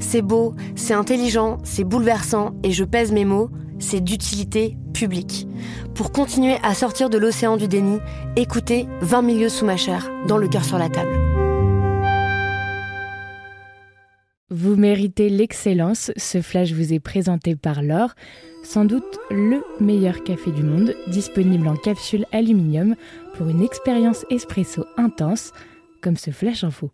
C'est beau, c'est intelligent, c'est bouleversant, et je pèse mes mots, c'est d'utilité publique. Pour continuer à sortir de l'océan du déni, écoutez 20 milieux sous ma chair, dans le cœur sur la table. Vous méritez l'excellence, ce flash vous est présenté par L'Or, sans doute le meilleur café du monde, disponible en capsule aluminium pour une expérience espresso intense, comme ce flash info.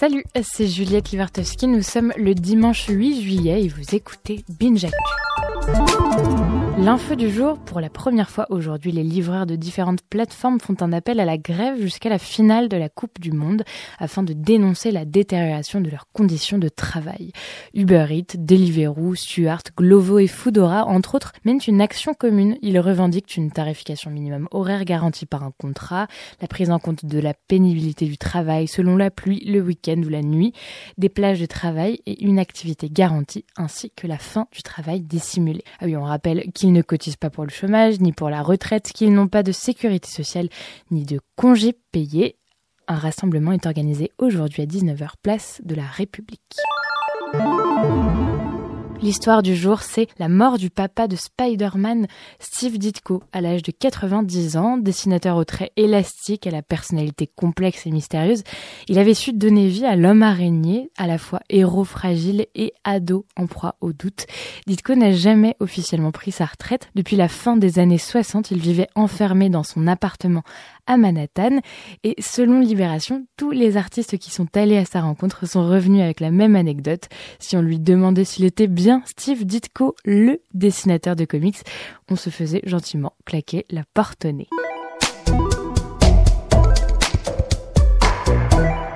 Salut, c'est Juliette Livartowski, nous sommes le dimanche 8 juillet et vous écoutez Binge L'info du jour, pour la première fois aujourd'hui, les livreurs de différentes plateformes font un appel à la grève jusqu'à la finale de la Coupe du Monde afin de dénoncer la détérioration de leurs conditions de travail. Uber Eats, Deliveroo, Stuart, Glovo et Foodora, entre autres, mènent une action commune. Ils revendiquent une tarification minimum horaire garantie par un contrat, la prise en compte de la pénibilité du travail selon la pluie, le week-end ou la nuit, des plages de travail et une activité garantie ainsi que la fin du travail dissimulé. Ah oui, on rappelle qu'ils ils ne cotisent pas pour le chômage, ni pour la retraite, qu'ils n'ont pas de sécurité sociale, ni de congés payés. Un rassemblement est organisé aujourd'hui à 19h, place de la République. L'histoire du jour, c'est la mort du papa de Spider-Man, Steve Ditko, à l'âge de 90 ans, dessinateur aux traits élastiques, à la personnalité complexe et mystérieuse. Il avait su donner vie à l'homme araignée, à la fois héros fragile et ado en proie au doute. Ditko n'a jamais officiellement pris sa retraite. Depuis la fin des années 60, il vivait enfermé dans son appartement à Manhattan. Et selon Libération, tous les artistes qui sont allés à sa rencontre sont revenus avec la même anecdote. Si on lui demandait s'il était bien Steve Ditko, le dessinateur de comics, on se faisait gentiment claquer la porte au nez.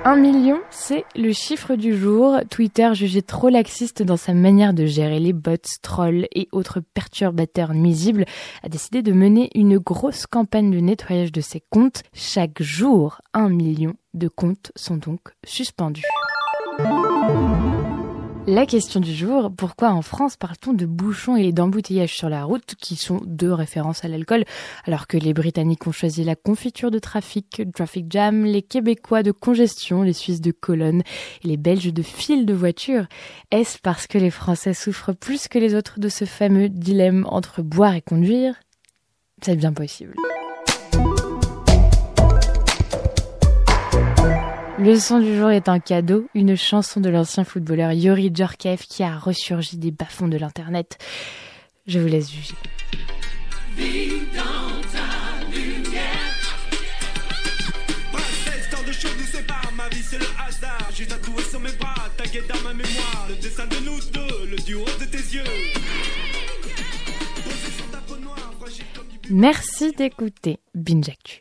Un million, c'est le chiffre du jour. Twitter, jugé trop laxiste dans sa manière de gérer les bots, trolls et autres perturbateurs nuisibles, a décidé de mener une grosse campagne de nettoyage de ses comptes. Chaque jour, un million de comptes sont donc suspendus. La question du jour, pourquoi en France parle-t-on de bouchons et d'embouteillages sur la route qui sont deux références à l'alcool alors que les Britanniques ont choisi la confiture de trafic, traffic jam, les Québécois de congestion, les Suisses de colonne et les Belges de fil de voiture? Est-ce parce que les Français souffrent plus que les autres de ce fameux dilemme entre boire et conduire? C'est bien possible. Le son du jour est un cadeau, une chanson de l'ancien footballeur Yori Djorkaeff qui a ressurgi des bas-fonds de l'internet. Je vous laisse juger. Merci d'écouter Binge